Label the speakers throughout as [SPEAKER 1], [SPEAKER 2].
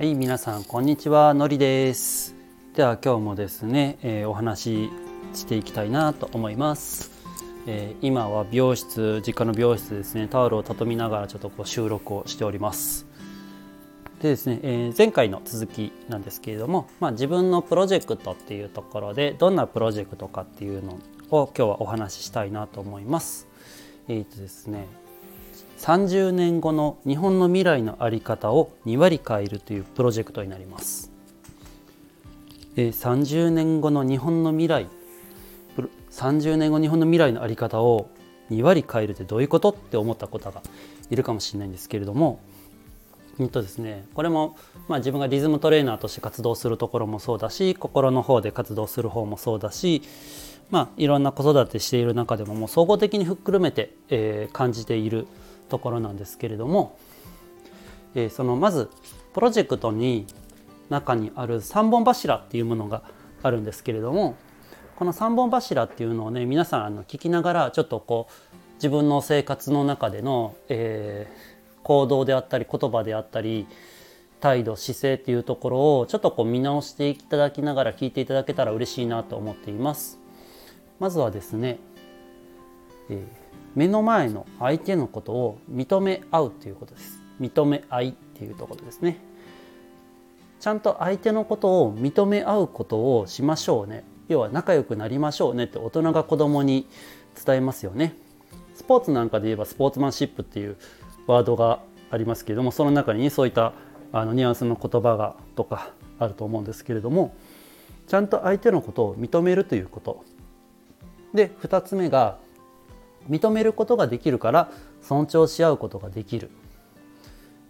[SPEAKER 1] はい皆さんこんにちは。のりです。では今日もですね、えー、お話ししていきたいなと思います、えー、今は美容室実家の美容室ですねタオルを畳みながらちょっとこう収録をしております。でですね、えー、前回の続きなんですけれども、まあ、自分のプロジェクトっていうところでどんなプロジェクトかっていうのを今日はお話ししたいなと思います。えーとですね30年後の日本の未来の在り方を2割変えるというプロジェクトになります。え30年後の日本の未来30年後日本の未来の在り方を2割変えるってどういうことって思った方がいるかもしれないんですけれども、えっとですね、これも、まあ、自分がリズムトレーナーとして活動するところもそうだし心の方で活動する方もそうだし、まあ、いろんな子育てしている中でももう総合的にふっくるめて、えー、感じているところなんですけれども、え、そのまずプロジェクトに中にある3本柱っていうものがあるんですけれどもこの3本柱っていうのをね皆さんあの聞きながらちょっとこう自分の生活の中での、えー、行動であったり言葉であったり態度姿勢っていうところをちょっとこう見直していただきながら聞いていただけたら嬉しいなと思っています。まずはですね、えー目の前の相手のことを認め合うということです。認め合いっていうところですね。ちゃんと相手のことを認め合うことをしましょうね。要は仲良くなりましょうねって大人が子供に伝えますよね。スポーツなんかで言えばスポーツマンシップっていうワードがありますけれどもその中にそういったあのニュアンスの言葉がとかあると思うんですけれどもちゃんと相手のことを認めるということ。で2つ目が認めることができるから尊重し合うことができる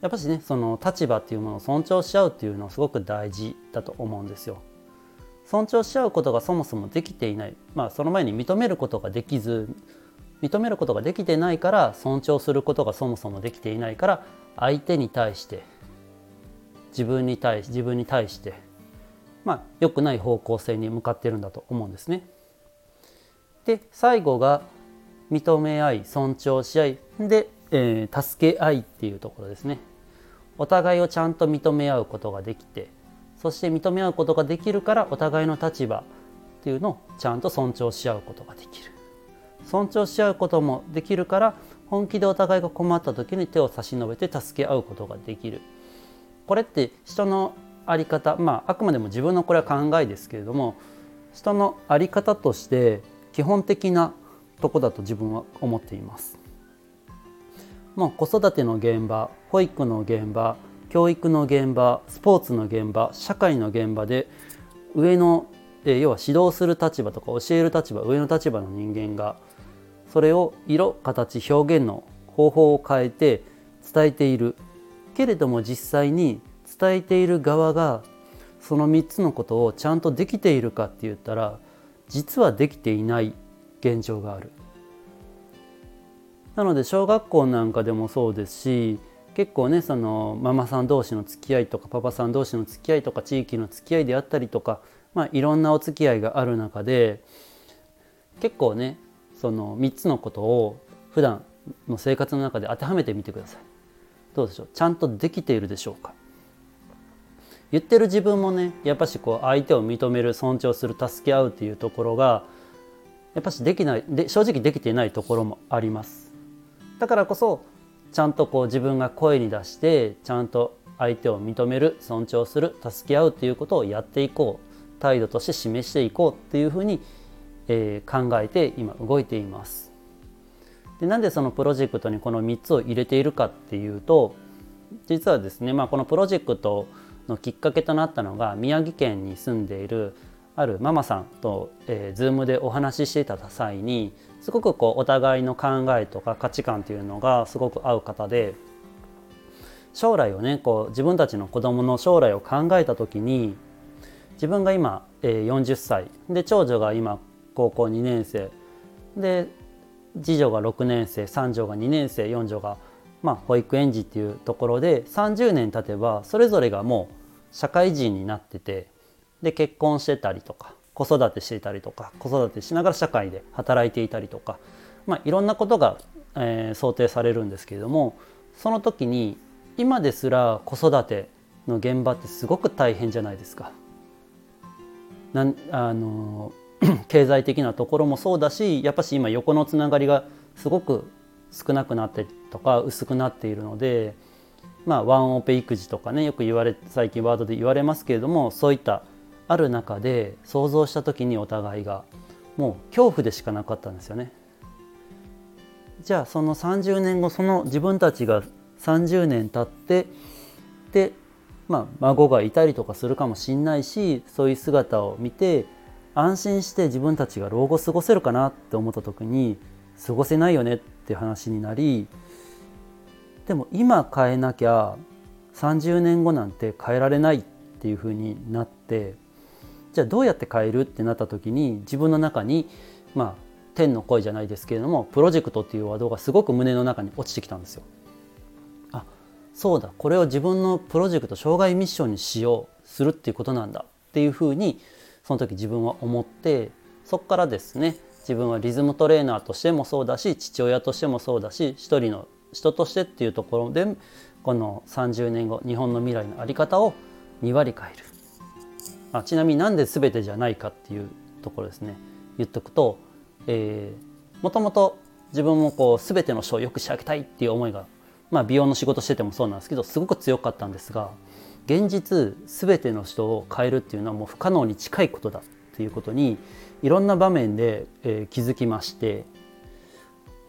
[SPEAKER 1] やっぱしねその立場っていうものを尊重し合うっていうのはすごく大事だと思うんですよ。尊重し合うことがそもそもできていないまあその前に認めることができず認めることができてないから尊重することがそもそもできていないから相手に対して自分に対し自分に対してまあ良くない方向性に向かってるんだと思うんですね。で最後が認め合い尊重し合いで、えー、助け合いっていうところですね。お互いをちゃんと認め合うことができてそして認め合うことができるからお互いの立場っていうのをちゃんと尊重し合うことができる。尊重し合うこともできるから本気でお互いが困った時に手を差し伸べて助け合うことができる。これって人の在り方まああくまでも自分のこれは考えですけれども人の在り方として基本的なとこだと自分は思っています。まあ、子育ての現場保育の現場教育の現場スポーツの現場社会の現場で上の、え要は指導する立場とか教える立場上の立場の人間がそれを色形表現の方法を変えて伝えているけれども実際に伝えている側がその3つのことをちゃんとできているかって言ったら実はできていない現状がある。なので小学校なんかでもそうですし結構ねそのママさん同士の付き合いとかパパさん同士の付き合いとか地域の付き合いであったりとか、まあ、いろんなお付き合いがある中で結構ねその3つのことを普段の生活の中で当てはめてみてください。どうでしょう？ちゃんとできているでしょうか？言ってる自分もねやっぱしこう相手を認める尊重する助け合うっていうところがやっぱしできないで正直できていないところもあります。だからこそちゃんとこう自分が声に出してちゃんと相手を認める尊重する助け合うっていうことをやっていこう態度として示していこうっていうふうに、えー、考えて今動いています。でなんでそのプロジェクトにこの3つを入れているかっていうと実はですね、まあ、このプロジェクトのきっかけとなったのが宮城県に住んでいるあるママさんと、えー、Zoom でお話ししていた際にすごくこうお互いの考えとか価値観というのがすごく合う方で将来をねこう自分たちの子供の将来を考えた時に自分が今、えー、40歳で長女が今高校2年生で次女が6年生三女が2年生四女が、まあ、保育園児っていうところで30年経てばそれぞれがもう社会人になっててで結婚してたりとか子育てしていたりとか子育てしながら社会で働いていたりとか、まあ、いろんなことが、えー、想定されるんですけれどもその時に今ですら子育ての現場ってすごく大変じゃないですか。なんあの 経済的なところもそうだしやっぱし今横のつながりがすごく少なくなってとか薄くなっているのでまあワンオペ育児とかねよく言われ最近ワードで言われますけれどもそういったある中で想像した時にお互いがもう恐怖でしかなかったんですよね。じゃあその30年後その自分たちが30年経ってで、まあ、孫がいたりとかするかもしんないしそういう姿を見て安心して自分たちが老後過ごせるかなって思った時に過ごせないよねって話になりでも今変えなきゃ30年後なんて変えられないっていうふうになってじゃあどうやって変えるってなった時に自分の中にまあ天の声じゃないですけれどもプロジェクトっていうワードがすごく胸の中に落ちてきたんですよ。あそうだこれを自分のプロジェクト障害ミッションにしようするっていうことなんだっていうふうにその時自分は思ってそこからですね自分はリズムトレーナーとしてもそうだし父親としてもそうだし一人の人としてっていうところでこの30年後日本の未来の在り方を2割変えるあちなみになんで全てじゃないかっていうところですね。言っとくと、えー、もともと自分もこう全ての人をよく仕上げたいっていう思いが、まあ、美容の仕事しててもそうなんですけどすごく強かったんですが現実全ての人を変えるっていうのはもう不可能に近いことだっていうことにいろんな場面で、えー、気づきまして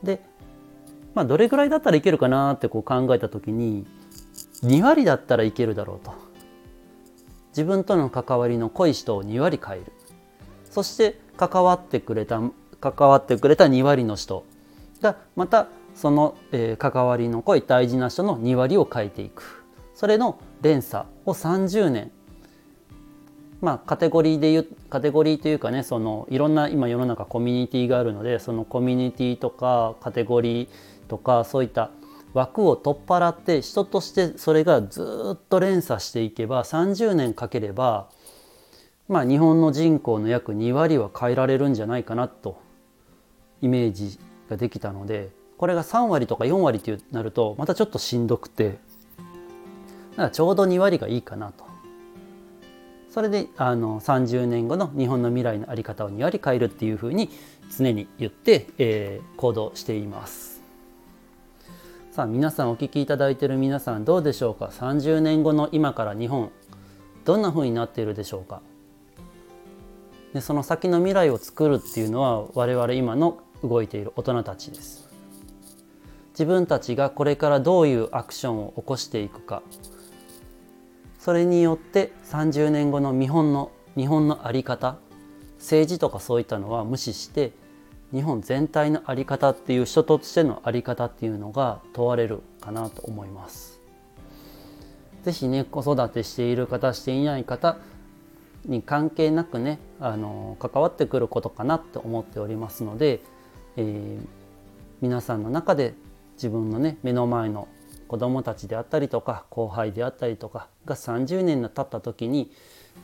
[SPEAKER 1] で、まあ、どれぐらいだったらいけるかなってこう考えた時に2割だったらいけるだろうと。自分との関わりの濃い人を2割変える。そして関わってくれた関わってくれた2割の人がまたその、えー、関わりの濃い大事な人の2割を変えていく。それの連鎖を30年。まあカテゴリーで言うカテゴリーというかねそのいろんな今世の中コミュニティがあるのでそのコミュニティとかカテゴリーとかそういった枠を取っ払って人としてそれがずっと連鎖していけば30年かければまあ日本の人口の約2割は変えられるんじゃないかなとイメージができたのでこれが3割とか4割ってなるとまたちょっとしんどくてだからちょうど2割がいいかなと。それであの30年後の日本の未来の在り方を2割変えるっていうふうに常に言って、えー、行動しています。さあ皆さんお聞きいただいている皆さんどうでしょうか？30年後の今から日本どんなふうになっているでしょうか？でその先の未来を作るっていうのは我々今の動いている大人たちです。自分たちがこれからどういうアクションを起こしていくか。それによって30年後の日本の日本の在り方政治とかそういったのは無視して日本全体の在り方っていう人としての在り方っていうのが問われるかなと思います。ぜひね子育てしている方していない方に関係なくねあの関わってくることかなと思っておりますので、えー、皆さんの中で自分のね目の前の子どもたちであったりとか後輩であったりとかが30年経った時に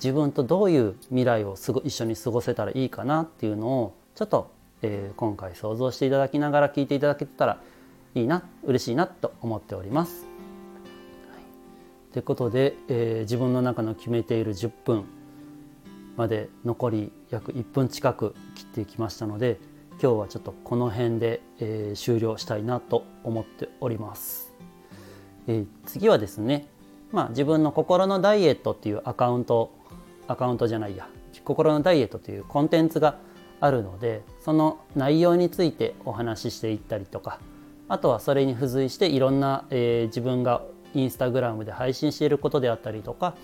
[SPEAKER 1] 自分とどういう未来をすご一緒に過ごせたらいいかなっていうのをちょっと、えー、今回想像していただきながら聞いていただけたらいいな嬉しいなと思っております。はい、ということで、えー、自分の中の決めている10分まで残り約1分近く切っていきましたので今日はちょっとこの辺で、えー、終了したいなと思っております。えー、次はですね、まあ、自分の心のダイエットっていうアカウントアカウントじゃないや心のダイエットというコンテンツがあるのでその内容についてお話ししていったりとかあとはそれに付随していろんな、えー、自分がインスタグラムで配信していることであったりとか、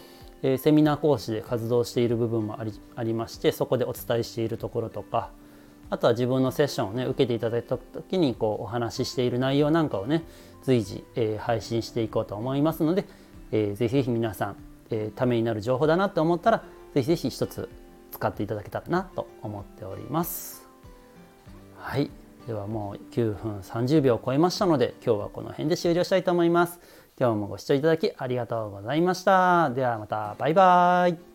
[SPEAKER 1] えー、セミナー講師で活動している部分もありありましてそこでお伝えしているところとかあとは自分のセッションをね受けていただいた時にこうお話ししている内容なんかをね随時、えー、配信していこうと思いますので、えー、ぜひぜひ皆さん、えー、ためになる情報だなって思ったらぜひぜひ一つ使っていただけたらなと思っております。はい。ではもう9分30秒を超えましたので今日はこの辺で終了したいと思います。今日もご視聴いただきありがとうございました。ではまたバイバイ。